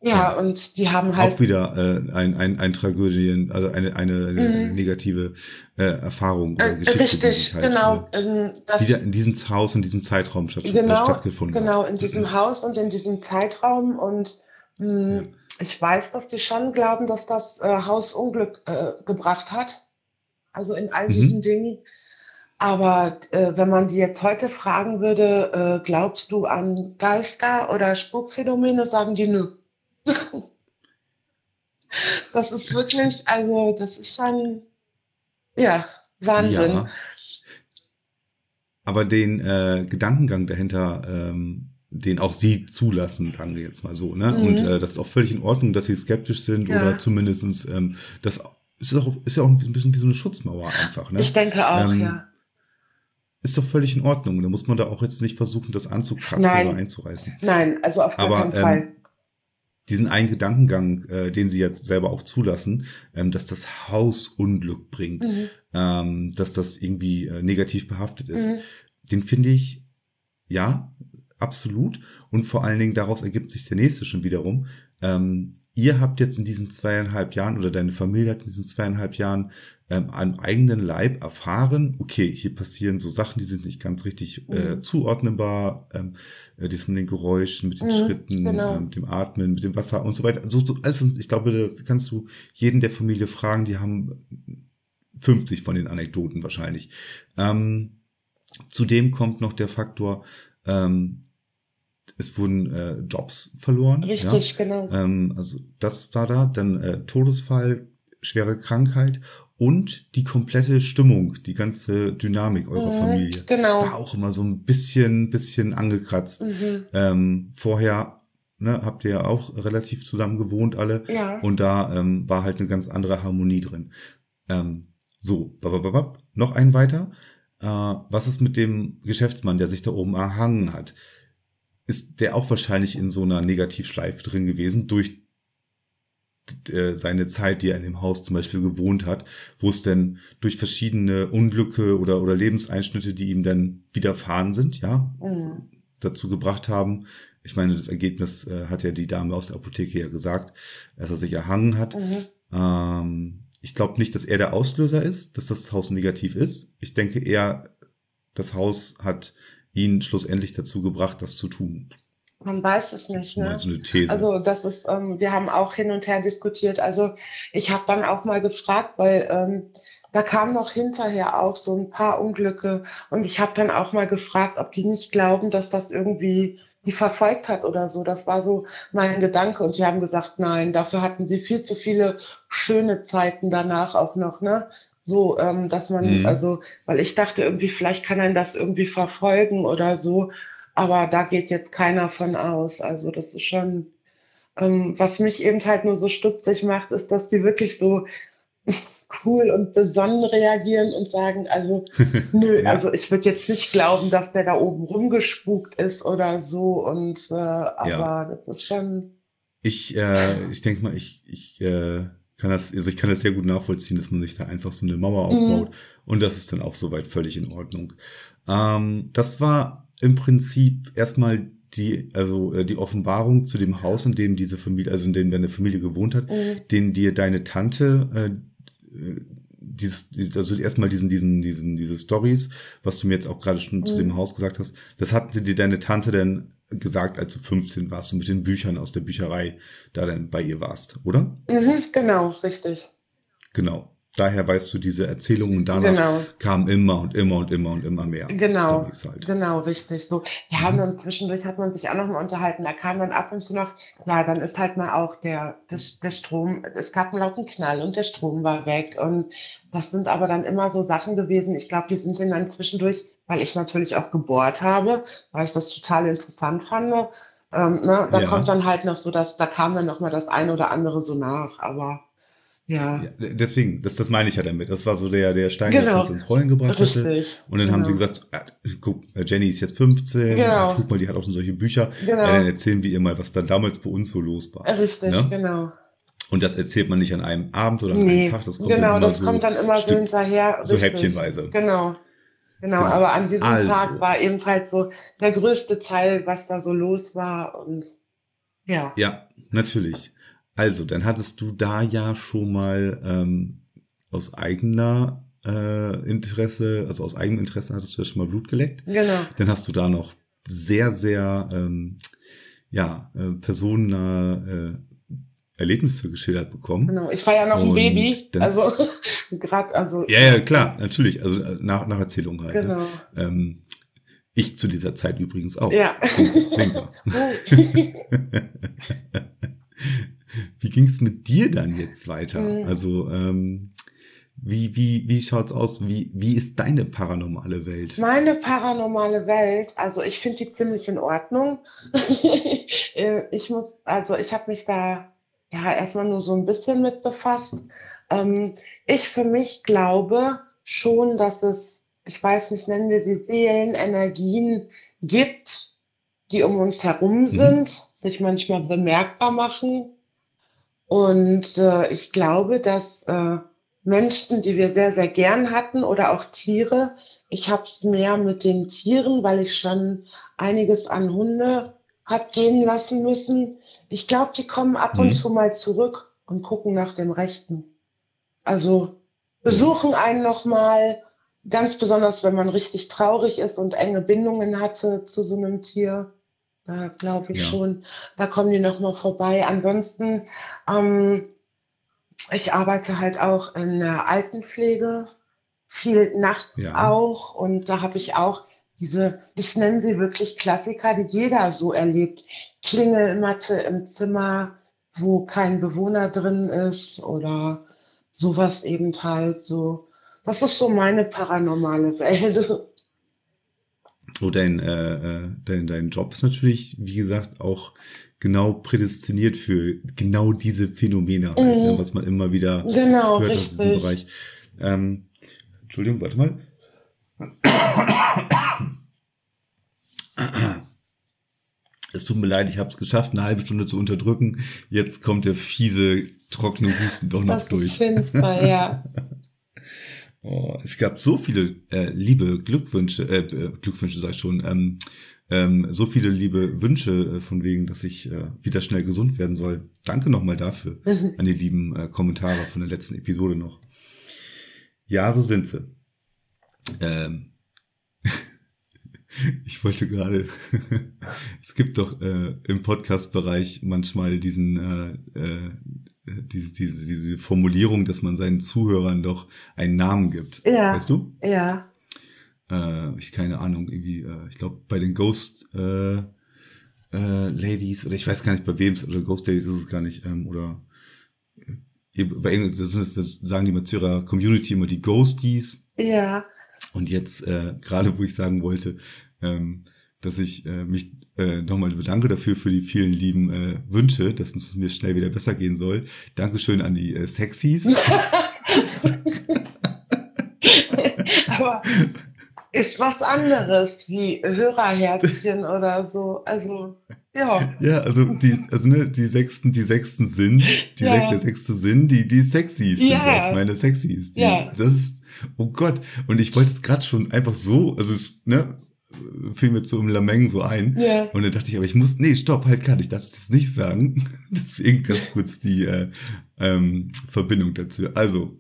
S2: Ja, und die haben halt
S1: Auch wieder äh, ein, ein, ein Tragödien, also eine, eine, eine
S2: Mhm.
S1: negative äh, Erfahrung oder
S2: äh,
S1: Geschichte, die
S2: richtig,
S1: sich halt,
S2: genau.
S1: äh,
S2: das-
S1: wieder in diesem Haus, in diesem Zeitraum statt, äh,
S2: Genau,
S1: stattgefunden
S2: Genau,
S1: hat.
S2: in diesem Haus und in diesem Zeitraum. Und mh,
S1: Ja.
S2: ich weiß, dass die schon glauben, dass das äh, Haus Unglück äh, gebracht hat. Also in all
S1: Mhm.
S2: diesen Dingen. Aber äh, wenn man die jetzt heute fragen würde, äh, glaubst du an Geister oder Spukphänomene, sagen die nö. das ist wirklich, also das ist schon, ja, Wahnsinn.
S1: Ja. Aber den äh, Gedankengang dahinter, ähm, den auch Sie zulassen, sagen wir jetzt mal so, ne?
S2: Mhm.
S1: Und äh, das ist auch völlig in Ordnung, dass Sie skeptisch sind
S2: Ja.
S1: oder zumindestens ähm, das ist, auch, ist ja auch ein bisschen wie so eine Schutzmauer einfach, ne?
S2: Ich denke auch,
S1: Ähm,
S2: ja.
S1: Ist doch völlig in Ordnung. Da muss man da auch jetzt nicht versuchen, das anzukratzen
S2: Nein.
S1: oder einzureißen.
S2: Nein, also auf gar
S1: aber,
S2: keinen
S1: ähm,
S2: Fall.
S1: Diesen einen Gedankengang, äh, den Sie ja selber auch zulassen, ähm, dass das Haus Unglück bringt,
S2: Mhm.
S1: ähm, dass das irgendwie äh, negativ behaftet ist,
S2: Mhm.
S1: den finde ich, ja, absolut. Und vor allen Dingen daraus ergibt sich der nächste schon wiederum. Ähm, ihr habt jetzt in diesen zweieinhalb Jahren oder deine Familie hat in diesen zweieinhalb Jahren ähm, am eigenen Leib erfahren, okay, hier passieren so Sachen, die sind nicht ganz richtig äh,
S2: Mhm.
S1: zuordnenbar, ähm, äh, das mit den Geräuschen, mit den
S2: Mhm,
S1: Schritten,
S2: genau.
S1: äh, mit dem Atmen, mit dem Wasser und so weiter. So, so alles, ich glaube, das kannst du jeden der Familie fragen, die haben 50 von den Anekdoten wahrscheinlich. Ähm, Zudem kommt noch der Faktor, ähm, es wurden äh, Jobs verloren.
S2: Richtig, genau.
S1: Ja? Ähm, also das war da, dann äh, Todesfall, schwere Krankheit und die komplette Stimmung, die ganze Dynamik eurer
S2: Mhm,
S1: Familie
S2: Genau.
S1: war auch immer so ein bisschen, bisschen angekratzt.
S2: Mhm.
S1: Ähm, vorher ne, habt ihr ja auch relativ zusammen gewohnt alle.
S2: Ja.
S1: Und da ähm, war halt eine ganz andere Harmonie drin. Ähm, so, babababab, noch ein weiter. Äh, was ist mit dem Geschäftsmann, der sich da oben erhangen hat? Ist der auch wahrscheinlich in so einer Negativschleife drin gewesen durch äh, seine Zeit, die er in dem Haus zum Beispiel gewohnt hat, wo es denn durch verschiedene Unglücke oder, oder Lebenseinschnitte, die ihm dann widerfahren sind, ja,
S2: Mhm.
S1: dazu gebracht haben. Ich meine, das Ergebnis äh, hat ja die Dame aus der Apotheke ja gesagt, dass er sich erhangen hat.
S2: Mhm.
S1: Ähm, ich glaube nicht, dass er der Auslöser ist, dass das Haus negativ ist. Ich denke eher, das Haus hat ihn schlussendlich dazu gebracht, das zu tun.
S2: Man weiß es nicht. Ne?
S1: so eine These.
S2: Also das ist, ähm, wir haben auch hin und her diskutiert. Also ich habe dann auch mal gefragt, weil ähm, da kamen noch hinterher auch so ein paar Unglücke und ich habe dann auch mal gefragt, ob die nicht glauben, dass das irgendwie die verfolgt hat oder so. Das war so mein Gedanke und die haben gesagt, nein, dafür hatten sie viel zu viele schöne Zeiten danach auch noch, ne? So, ähm, dass man,
S1: Mhm.
S2: also, weil ich dachte irgendwie, vielleicht kann einen das irgendwie verfolgen oder so, aber da geht jetzt keiner von aus. Also das ist schon, ähm, was mich eben halt nur so stutzig macht, ist, dass die wirklich so cool und besonnen reagieren und sagen, also nö,
S1: Ja.
S2: also ich würde jetzt nicht glauben, dass der da oben rumgespukt ist oder so und äh, aber das ist schon,
S1: Ich, äh, ich denke mal, ich, ich äh, kann das, also ich kann das sehr gut nachvollziehen, dass man sich da einfach so eine Mauer
S2: Mhm.
S1: aufbaut und das ist dann auch soweit völlig in Ordnung. Ähm, das war im Prinzip erstmal die, also äh, die Offenbarung zu dem Haus, in dem diese Familie, also in dem deine Familie gewohnt hat,
S2: mm,
S1: den dir deine Tante, äh, äh, dieses, also erstmal diesen, diesen, diesen, diese Stories, was du mir jetzt auch gerade schon zu
S2: Mhm.
S1: dem Haus gesagt hast, das hatte dir deine Tante dann gesagt, als du 15 warst und mit den Büchern aus der Bücherei da dann bei ihr warst, oder?
S2: mhm, genau, richtig,
S1: Genau. Daher weißt du diese Erzählungen und danach
S2: genau.
S1: kam immer und immer und immer und immer mehr
S2: Genau,
S1: halt.
S2: genau, richtig. So, wir
S1: Mhm.
S2: haben dann zwischendurch hat man sich auch noch mal unterhalten. Da kam dann ab und zu noch, ja, dann ist halt mal auch der, das, der Strom, es gab einen lauten Knall und der Strom war weg. Und das sind aber dann immer so Sachen gewesen. Ich glaube, die sind dann zwischendurch, weil ich natürlich auch gebohrt habe, weil ich das total interessant fand. Ähm, ne, da
S1: Ja.
S2: kommt dann halt noch so, dass da kam dann noch mal das eine oder andere so nach. Aber ja,
S1: Ja, deswegen, das, das meine ich ja damit. Das war so der, der Stein, der
S2: Genau.
S1: das ins Rollen gebracht hatte.
S2: richtig.
S1: Und dann haben sie
S2: Genau.
S1: gesagt, ja, guck, äh, Jenny ist jetzt 15,
S2: Genau.
S1: ja, guck mal, die hat auch schon solche Bücher.
S2: Genau.
S1: Ja, dann erzählen wir ihr mal, was dann damals bei uns so los war.
S2: Richtig,
S1: Ne?
S2: genau.
S1: Und das erzählt man nicht an einem Abend oder an
S2: Nee,
S1: einem Tag, das kommt
S2: genau,
S1: dann immer
S2: das
S1: so
S2: kommt dann immer so
S1: Stück-
S2: hinterher.
S1: so
S2: richtig.
S1: häppchenweise.
S2: Genau. Genau,
S1: Genau.
S2: aber an diesem
S1: Also.
S2: Tag war eben halt so der größte Teil, was da so los war und ja.
S1: Ja, natürlich. Also, dann hattest du da ja schon mal ähm, aus eigener äh, Interesse, also aus eigenem Interesse hattest du ja schon mal Blut geleckt.
S2: Genau.
S1: Dann hast du da noch sehr, sehr, ähm, ja, äh, personennahe äh, Erlebnisse geschildert bekommen.
S2: Genau. Ich war ja noch ein
S1: Und
S2: Baby,
S1: dann-
S2: also gerade, also
S1: Ja, ja, klar, natürlich. Also äh, nach, nach Erzählung halt. Ne?
S2: genau.
S1: Ähm, ich zu dieser Zeit übrigens auch.
S2: Ja.
S1: Zwinker. Wie ging es mit dir dann jetzt weiter?
S2: Mhm.
S1: Also, ähm, wie, wie, wie schaut's aus? Wie, wie ist deine paranormale Welt?
S2: Meine paranormale Welt, also ich finde die ziemlich in Ordnung. Äh, ich muss, also ich habe mich da ja erstmal nur so ein bisschen mit befasst. Ähm, ich für mich glaube schon, dass es, ich weiß nicht, nennen wir sie Seelen, Energien gibt, die um uns herum sind, sich manchmal bemerkbar machen. Und äh, ich glaube, dass äh, Menschen, die wir sehr, sehr gern hatten oder auch Tiere, ich habe es mehr mit den Tieren, weil ich schon einiges an Hunde hab gehen lassen müssen. Ich glaube, die kommen ab und
S1: Mhm.
S2: zu mal zurück und gucken nach dem Rechten. Also besuchen einen nochmal, ganz besonders, wenn man richtig traurig ist und enge Bindungen hatte zu so einem Tier. Da glaube ich
S1: Ja.
S2: schon, da kommen die nochmal vorbei. Ansonsten, ähm, ich arbeite halt auch in der Altenpflege, viel nachts
S1: Ja.
S2: auch. Und da habe ich auch diese, ich nenne sie wirklich Klassiker, die jeder so erlebt. Klingelmatte im Zimmer, wo kein Bewohner drin ist oder sowas eben halt so. Das ist so meine paranormale Welt.
S1: Oh, dein, äh, äh, dein, dein Job ist natürlich, wie gesagt, auch genau prädestiniert für genau diese Phänomene, halt,
S2: Mhm.
S1: ne, was man immer wieder
S2: Genau,
S1: hört aus diesem
S2: richtig.
S1: Bereich. Ähm, Entschuldigung, warte mal. Es tut mir leid, ich habe es geschafft, eine halbe Stunde zu unterdrücken. Jetzt kommt der fiese, trockene Husten doch noch
S2: Das
S1: durch.
S2: finster, ja.
S1: Oh, es gab so viele äh, liebe Glückwünsche, äh, äh, Glückwünsche sag ich schon, ähm, ähm, so viele liebe Wünsche äh, von wegen, dass ich äh, wieder schnell gesund werden soll. Danke nochmal dafür an die lieben äh, Kommentare von der letzten Episode noch. Ja, so sind sie. Ähm, Ich wollte gerade, es gibt doch äh, im Podcast-Bereich manchmal diesen, äh, äh, diese, diese, diese Formulierung, dass man seinen Zuhörern doch einen Namen gibt.
S2: Ja.
S1: Weißt du?
S2: Ja.
S1: Äh, ich keine Ahnung, irgendwie, äh, ich glaube bei den Ghost äh, äh, Ladies, oder ich weiß gar nicht bei wem es, oder Ghost Ladies ist es gar nicht, ähm, oder äh, bei irgendwas, das, das, das sagen die mal zu ihrer Community immer die Ghosties.
S2: Ja.
S1: Und jetzt, äh, gerade wo ich sagen wollte, ähm, dass ich äh, mich äh, nochmal bedanke dafür für die vielen lieben äh, Wünsche, dass es mir schnell wieder besser gehen soll. Dankeschön an die äh, Sexies.
S2: Aber ist was anderes wie Hörerherzchen oder so. Also, ja.
S1: Ja, also die, also ne, die sechsten, die sechsten Sinn, die
S2: Ja.
S1: sech, der sechste Sinn, die, die Sexies sind
S2: Ja.
S1: das, meine Sexies. Die,
S2: Ja.
S1: Das ist, oh Gott. Und ich wollte es gerade schon einfach so, also es, ne, fiel mir so im Lameng so ein.
S2: Ja.
S1: Und dann dachte ich, aber ich muss, nee, stopp, halt kann, ich darf es jetzt nicht sagen. Deswegen ganz kurz die äh, ähm, Verbindung dazu. Also,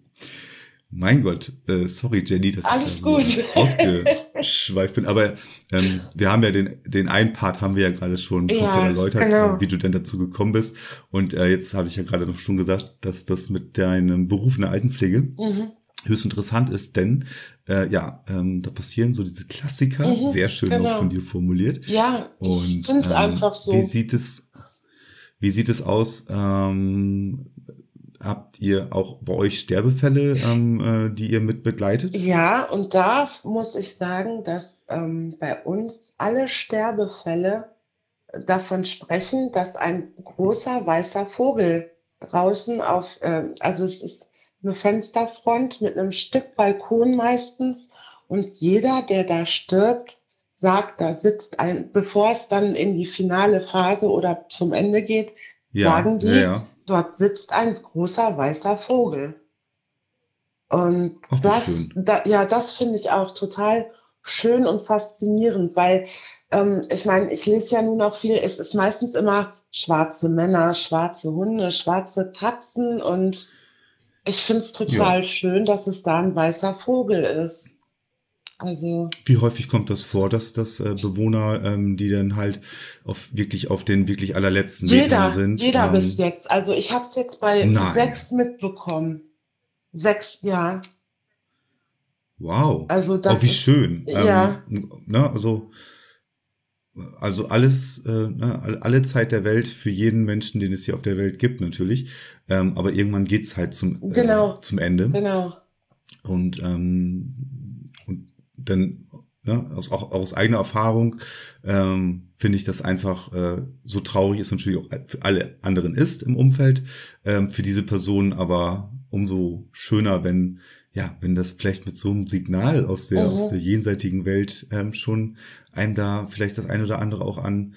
S1: mein Gott, äh, sorry Jenny, dass
S2: Alles
S1: ich da so
S2: gut.
S1: ausgeschweift bin. Aber ähm, wir haben ja den, den einen Part haben wir ja gerade schon
S2: Ja,
S1: erläutert,
S2: genau.
S1: äh, wie du denn dazu gekommen bist. Und äh, jetzt habe ich ja gerade noch schon gesagt, dass das mit deinem Beruf in der Altenpflege
S2: Mhm.
S1: Höchst interessant ist, denn äh, ja, ähm, da passieren so diese Klassiker,
S2: Mhm,
S1: sehr schön
S2: genau.
S1: auch von dir formuliert.
S2: Ja,
S1: Und ähm,
S2: einfach so.
S1: wie sieht es, wie sieht es aus? Ähm, habt ihr auch bei euch Sterbefälle, ähm, äh, die ihr mit begleitet?
S2: Ja, und da muss ich sagen, dass ähm, bei uns alle Sterbefälle davon sprechen, dass ein großer weißer Vogel draußen auf, äh, also es ist eine Fensterfront mit einem Stück Balkon meistens und jeder, der da stirbt, sagt, da sitzt ein, bevor es dann in die finale Phase oder zum Ende geht, sagen die,
S1: ja, ja.
S2: dort sitzt ein großer weißer Vogel. Und
S1: Ach,
S2: das, da, ja, das finde ich auch total schön und faszinierend, weil ähm, ich meine, ich lese ja nun auch viel, es ist meistens immer schwarze Männer, schwarze Hunde, schwarze Katzen und ich finde es total schön, dass es da ein weißer Vogel ist. Also,
S1: Wie häufig kommt das vor, dass, dass äh, Bewohner, ähm, die dann halt auf wirklich auf den wirklich allerletzten
S2: jeder,
S1: sind,
S2: jeder
S1: ähm,
S2: bis jetzt. Also ich habe es jetzt bei
S1: Nein.
S2: sechs mitbekommen. Sechs, ja.
S1: Wow.
S2: Also das
S1: oh, wie
S2: ist-
S1: schön.
S2: ja.
S1: Ähm, ne, also, also alles, äh, ne, all- alle Zeit der Welt für jeden Menschen, den es hier auf der Welt gibt, natürlich. Ähm, aber irgendwann geht's halt zum, äh,
S2: Genau.
S1: zum Ende.
S2: Genau.
S1: Und, ähm, und dann, ne, aus, auch aus eigener Erfahrung, ähm, finde ich das einfach äh, so traurig ist natürlich auch für alle anderen ist im Umfeld, ähm, für diese Person aber umso schöner, wenn ja, wenn das vielleicht mit so einem Signal aus der,
S2: Mhm.
S1: aus der jenseitigen Welt ähm, schon einem da vielleicht das eine oder andere auch an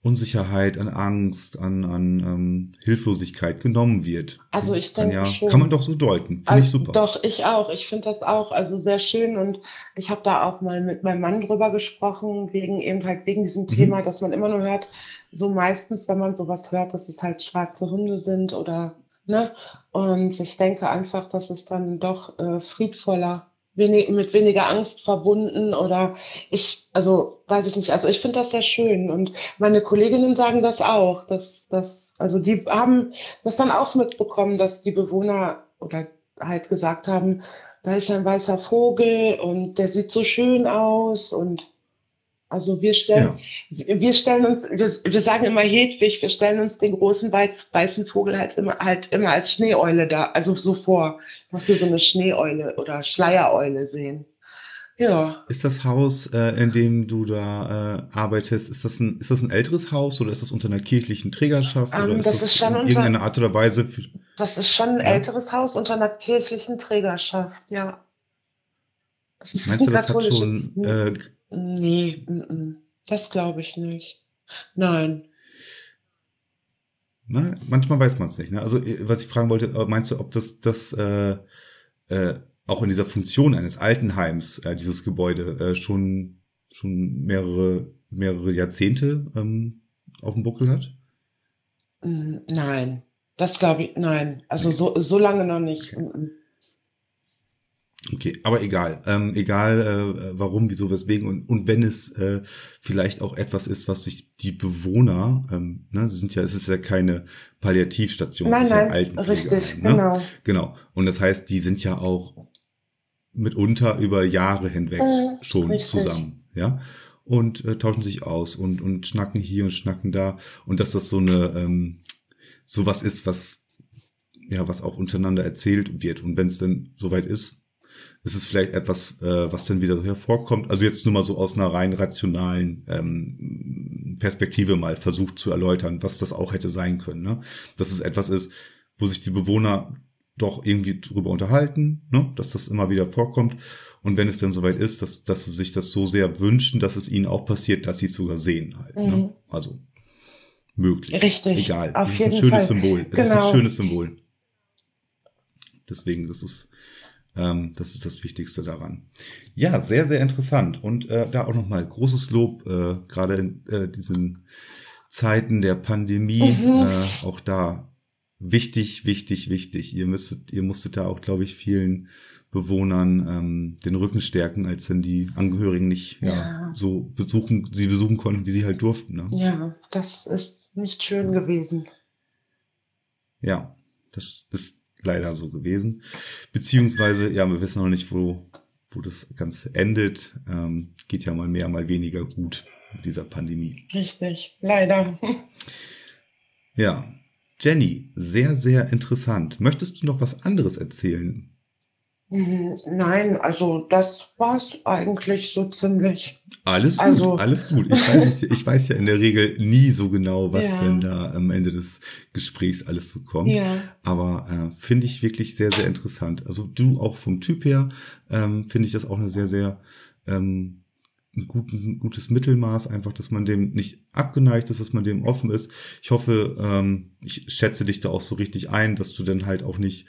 S1: Unsicherheit, an Angst, an, an ähm, Hilflosigkeit genommen wird.
S2: Also ich denke
S1: ja,
S2: schon.
S1: Kann man doch so deuten. Finde ich
S2: Also,
S1: super.
S2: Doch, ich auch. Ich finde das auch also sehr schön und ich habe da auch mal mit meinem Mann drüber gesprochen, wegen eben halt wegen diesem
S1: Mhm.
S2: Thema, dass man immer nur hört, so meistens, wenn man sowas hört, dass es halt schwarze Hunde sind oder ne? Und ich denke einfach, dass es dann doch äh, friedvoller, wenig, mit weniger Angst verbunden oder ich, also weiß ich nicht, also ich finde das sehr schön und meine Kolleginnen sagen das auch, dass, dass, also die haben das dann auch mitbekommen, dass die Bewohner oder halt gesagt haben, da ist ein weißer Vogel und der sieht so schön aus und also wir stellen,
S1: ja.
S2: wir stellen uns, wir, wir sagen immer Hedwig, wir stellen uns den großen weiß, weißen Vogel halt immer, halt immer als Schneeeule da, also so vor, dass wir so eine Schneeeule oder Schleiereule sehen. Ja,
S1: Ist das Haus, äh, in dem du da äh, arbeitest, ist das, ein, ist das ein älteres Haus oder ist das unter einer kirchlichen Trägerschaft?
S2: Ähm,
S1: oder ist
S2: das ist schon
S1: in
S2: unter-
S1: irgendeiner Art oder Weise für,
S2: das ist schon ein
S1: Ja.
S2: älteres Haus unter einer kirchlichen Trägerschaft, ja. Das ist
S1: Meinst du, das hat schon äh,
S2: Nee, das glaube ich nicht. Nein.
S1: Ne? Manchmal weiß man es nicht. Ne? Also äh, was ich fragen wollte, äh, meinst du, ob das, das äh, äh, auch in dieser Funktion eines Altenheims, äh, dieses Gebäude, äh, schon, schon mehrere, mehrere Jahrzehnte ähm, auf dem Buckel hat?
S2: Mm, Nein. Das glaube ich, nein. Also so, so lange noch nicht.
S1: Okay. Okay, aber egal. Ähm, egal, äh, warum, wieso, weswegen. Und, und wenn es äh, vielleicht auch etwas ist, was sich die Bewohner, ähm, ne, sind ja, es ist ja keine Palliativstation,
S2: nein,
S1: es ist
S2: nein,
S1: ja Altenpflege.
S2: richtig,
S1: ne?
S2: genau.
S1: Genau. Und das heißt, die sind ja auch mitunter über Jahre hinweg
S2: Mhm,
S1: schon
S2: richtig.
S1: zusammen, ja. Und äh, tauschen sich aus und, und schnacken hier und schnacken da. Und dass das so eine, ähm, sowas ist, was, ja, was auch untereinander erzählt wird. Und wenn es dann soweit ist, ist es vielleicht etwas, äh, was dann wieder so hervorkommt. Also jetzt nur mal so aus einer rein rationalen ähm, Perspektive mal versucht zu erläutern, was das auch hätte sein können. Ne? Dass es etwas ist, wo sich die Bewohner doch irgendwie drüber unterhalten, ne? dass das immer wieder vorkommt. Und wenn es dann soweit ist, dass, dass sie sich das so sehr wünschen, dass es ihnen auch passiert, dass sie es sogar sehen halt. Ne?
S2: Mhm.
S1: Also möglich.
S2: Richtig,
S1: Egal.
S2: auf
S1: es ist ein schönes
S2: Fall.
S1: Symbol. Es ist ein
S2: Genau.
S1: schönes Symbol. Deswegen, das ist, ähm, das ist das Wichtigste daran. Ja, sehr, sehr interessant. Und äh, da auch nochmal großes Lob, äh, gerade in äh, diesen Zeiten der Pandemie,
S2: Mhm.
S1: äh, auch da wichtig, wichtig, wichtig. Ihr müsstet, ihr musstet da auch, glaube ich, vielen Bewohnern ähm, den Rücken stärken, als dann die Angehörigen nicht ja.
S2: Ja.
S1: so besuchen, sie besuchen konnten, wie sie halt durften. Ne?
S2: Ja, das ist nicht schön gewesen.
S1: Ja, das ist leider so gewesen. Beziehungsweise, ja, wir wissen noch nicht, wo, wo das Ganze endet. Ähm, geht ja mal mehr, mal weniger gut mit dieser Pandemie.
S2: Richtig, leider.
S1: Ja, Jenny, sehr, sehr interessant. Möchtest du noch was anderes erzählen?
S2: Mhm, Nein, also das war's eigentlich so ziemlich.
S1: Alles gut,
S2: Also-
S1: alles gut. Ich weiß, es, ich weiß ja in der Regel nie so genau, was
S2: Ja.
S1: denn da am Ende des Gesprächs alles so kommt.
S2: Ja,
S1: Aber äh, finde ich wirklich sehr, sehr interessant. Also du auch vom Typ her ähm, finde ich das auch eine sehr, sehr ähm, ein, gut, ein gutes Mittelmaß, einfach, dass man dem nicht abgeneigt ist, dass man dem offen ist. Ich hoffe, ähm, ich schätze dich da auch so richtig ein, dass du dann halt auch nicht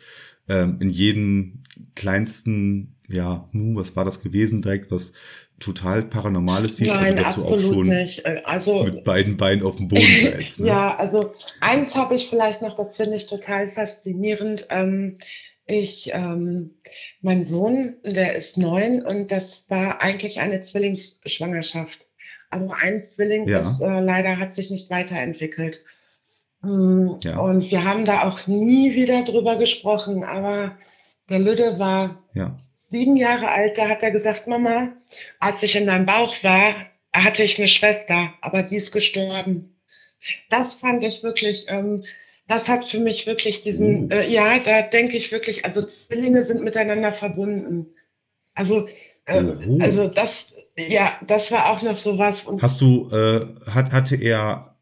S1: ähm, in jedem kleinsten, ja, was war das gewesen, direkt was total Paranormales siehst,
S2: nein,
S1: also dass du auch schon
S2: nicht. Äh, Also
S1: mit beiden Beinen auf dem Boden bleibst. Ne?
S2: Ja, also eins habe ich vielleicht noch, das finde ich total faszinierend. Ähm, ich, ähm, mein Sohn, der ist neun und das war eigentlich eine Zwillingsschwangerschaft. Aber ein Zwilling
S1: Ja.
S2: ist, äh, leider hat sich nicht weiterentwickelt. Mm,
S1: Ja.
S2: Und wir haben da auch nie wieder drüber gesprochen, aber der Lüde war
S1: ja.
S2: sieben Jahre alt, da hat er gesagt, Mama, als ich in deinem Bauch war, hatte ich eine Schwester, aber die ist gestorben. Das fand ich wirklich, ähm, das hat für mich wirklich diesen,
S1: Oh.
S2: äh, ja, da denke ich wirklich, also Zwillinge sind miteinander verbunden. Also, äh,
S1: Oh.
S2: also das, ja, das war auch noch so was.
S1: Hast du, äh, hat, hatte er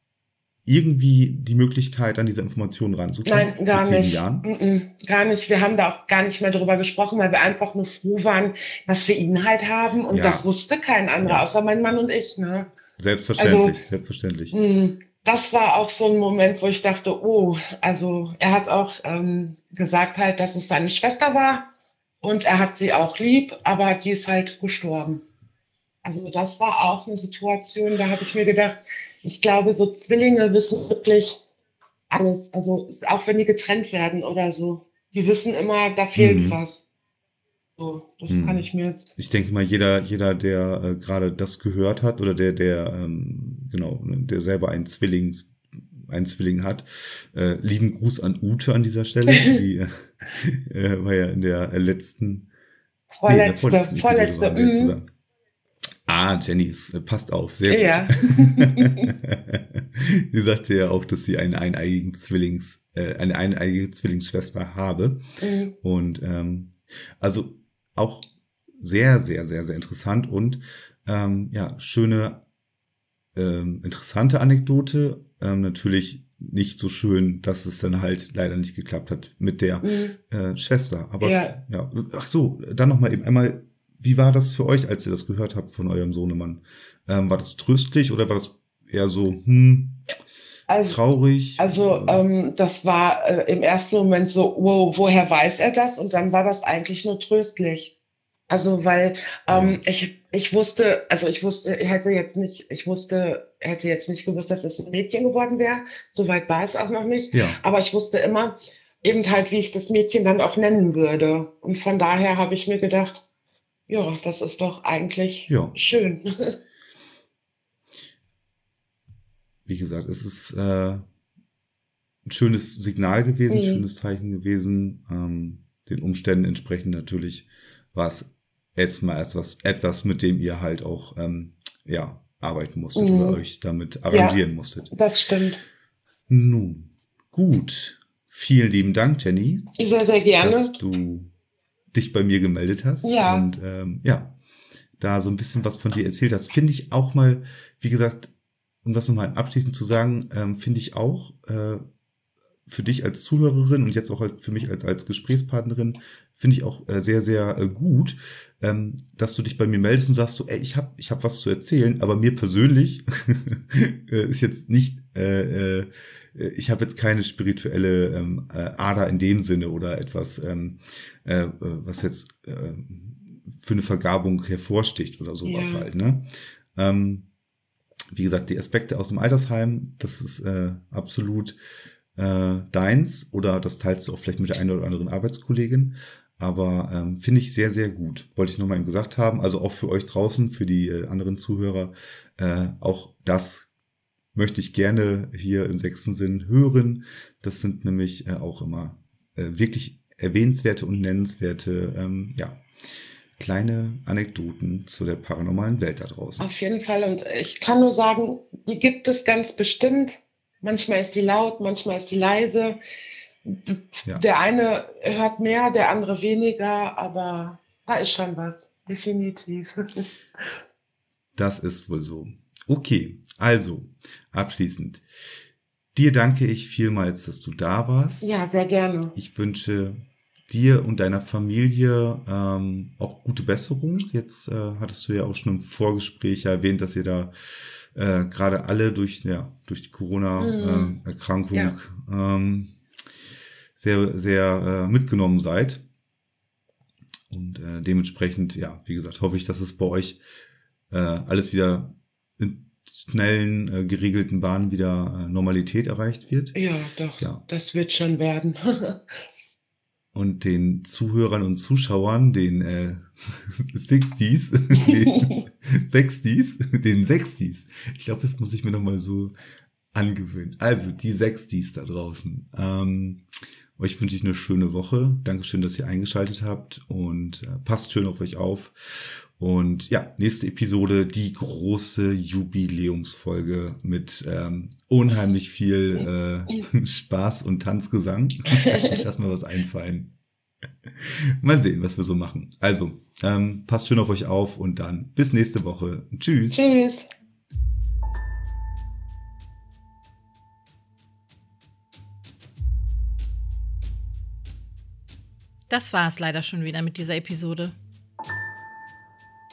S1: irgendwie die Möglichkeit, an diese Informationen ranzukommen?
S2: Nein, gar nicht.
S1: Jahren?
S2: Mm-mm, gar nicht. Wir haben da auch gar nicht mehr drüber gesprochen, weil wir einfach nur froh waren, dass wir ihn halt haben. Und
S1: Ja.
S2: das wusste kein anderer,
S1: Ja.
S2: außer mein Mann und ich. Ne?
S1: Selbstverständlich,
S2: Also-
S1: selbstverständlich.
S2: Mm, Das war auch so ein Moment, wo ich dachte, oh, also er hat auch ähm, gesagt halt, dass es seine Schwester war und er hat sie auch lieb, aber die ist halt gestorben. Also das war auch eine Situation, da habe ich mir gedacht, ich glaube, so Zwillinge wissen wirklich alles. Also auch wenn die getrennt werden oder so, die wissen immer, da fehlt
S1: Mhm.
S2: was. So, das
S1: Mhm.
S2: kann ich mir jetzt.
S1: Ich denke mal, jeder, jeder, der äh, gerade das gehört hat oder der, der, ähm, genau, der selber einen Zwillings, einen Zwilling hat, äh, lieben Gruß an Ute an dieser Stelle. Die äh, äh, war ja in der äh, letzten, nee, in der
S2: Vorletzte, vorletzte.
S1: zusammen. Ah, Jennys, äh, passt auf, sehr gut.
S2: Ja.
S1: sie sagte ja auch, dass sie einen eineigigen Zwillings, äh, eine eineigige Zwillingsschwester habe.
S2: Mhm.
S1: Und ähm, also auch sehr, sehr, sehr, sehr interessant und ähm, ja, schöne, ähm, interessante Anekdote. Ähm, natürlich nicht so schön, dass es dann halt leider nicht geklappt hat mit der
S2: Mhm.
S1: äh, Schwester. Aber
S2: Ja.
S1: ja. ach so, dann noch mal eben einmal, wie war das für euch, als ihr das gehört habt von eurem Sohnemann? Ähm, war das tröstlich oder war das eher so, hm,
S2: Also,
S1: traurig?
S2: Also
S1: Äh,
S2: ähm, das war äh, im ersten Moment so, wow, woher weiß er das? Und dann war das eigentlich nur tröstlich. Also weil ähm, ich, ich wusste, also ich wusste, ich hätte jetzt nicht, ich wusste, hätte jetzt nicht gewusst, dass es ein Mädchen geworden wäre. Soweit war es auch noch nicht.
S1: ja,
S2: Aber ich wusste immer, eben halt, wie ich das Mädchen dann auch nennen würde. Und von daher habe ich mir gedacht, ja, das ist doch eigentlich
S1: Ja.
S2: schön.
S1: Wie gesagt, es ist äh, ein schönes Signal gewesen, ein
S2: Mhm.
S1: schönes Zeichen gewesen. Ähm, den Umständen entsprechend natürlich war es erstmal etwas, etwas, mit dem ihr halt auch ähm, ja, arbeiten musstet
S2: Mhm.
S1: oder euch damit arrangieren musstet.
S2: Das stimmt.
S1: Nun, gut. Vielen lieben Dank, Jenny,
S2: Sehr, sehr gerne.
S1: dass du dich bei mir gemeldet hast.
S2: Ja.
S1: Und ähm, ja, da so ein bisschen was von dir erzählt hast. Finde ich auch mal, wie gesagt, um das nochmal abschließend zu sagen, ähm, finde ich auch äh, für dich als Zuhörerin und jetzt auch halt für mich als, als Gesprächspartnerin, finde ich auch äh, sehr, sehr äh, gut, ähm, dass du dich bei mir meldest und sagst so, ey, ich habe ich hab was zu erzählen, aber mir persönlich äh, ist jetzt nicht, äh, äh, ich habe jetzt keine spirituelle ähm, äh, Ader in dem Sinne oder etwas, ähm, äh, äh, was jetzt äh, für eine Vergabung hervorsticht oder sowas
S2: Ja.
S1: halt, ne? Ähm, wie gesagt, die Aspekte aus dem Altersheim, das ist äh, absolut äh, deins oder das teilst du auch vielleicht mit der einen oder anderen Arbeitskollegin. Aber ähm, finde ich sehr, sehr gut. Wollte ich nochmal eben gesagt haben. Also auch für euch draußen, für die äh, anderen Zuhörer, äh, auch das möchte ich gerne hier im sechsten Sinn hören. Das sind nämlich äh, auch immer äh, wirklich erwähnenswerte und nennenswerte, ähm, ja, kleine Anekdoten zu der paranormalen Welt da draußen.
S2: Auf jeden Fall. Und ich kann nur sagen, die gibt es ganz bestimmt. Manchmal ist die laut, manchmal ist die leise.
S1: Ja.
S2: Der eine hört mehr, der andere weniger, aber da ist schon was. Definitiv.
S1: Das ist wohl so. Okay, also abschließend. Dir danke ich vielmals, dass du da warst.
S2: Ja, sehr gerne.
S1: Ich wünsche dir und deiner Familie ähm, auch gute Besserung. Jetzt äh, hattest du ja auch schon im Vorgespräch erwähnt, dass ihr da äh, gerade alle durch, ja, durch die
S2: Mhm.
S1: Corona-Erkrankung
S2: Ja.
S1: ähm, sehr, sehr äh, mitgenommen seid. Und äh, dementsprechend, ja, wie gesagt, hoffe ich, dass es bei euch äh, alles wieder in schnellen, äh, geregelten Bahnen wieder äh, Normalität erreicht wird.
S2: Ja, doch,
S1: Ja.
S2: das wird schon werden.
S1: und den Zuhörern und Zuschauern, den äh, Sixties, den Sexties, den Sexties. Ich glaube, das muss ich mir nochmal so angewöhnen. Also, die Sexties da draußen. Ähm, euch wünsche ich eine schöne Woche. Dankeschön, dass ihr eingeschaltet habt und äh, passt schön auf euch auf. Und ja, nächste Episode, die große Jubiläumsfolge mit ähm, unheimlich viel äh, Spaß und Tanzgesang. ich lasse mir was einfallen. Mal sehen, was wir so machen. Also, ähm, passt schön auf euch auf und dann bis nächste Woche. Tschüss.
S2: Tschüss.
S3: Das war es leider schon wieder mit dieser Episode.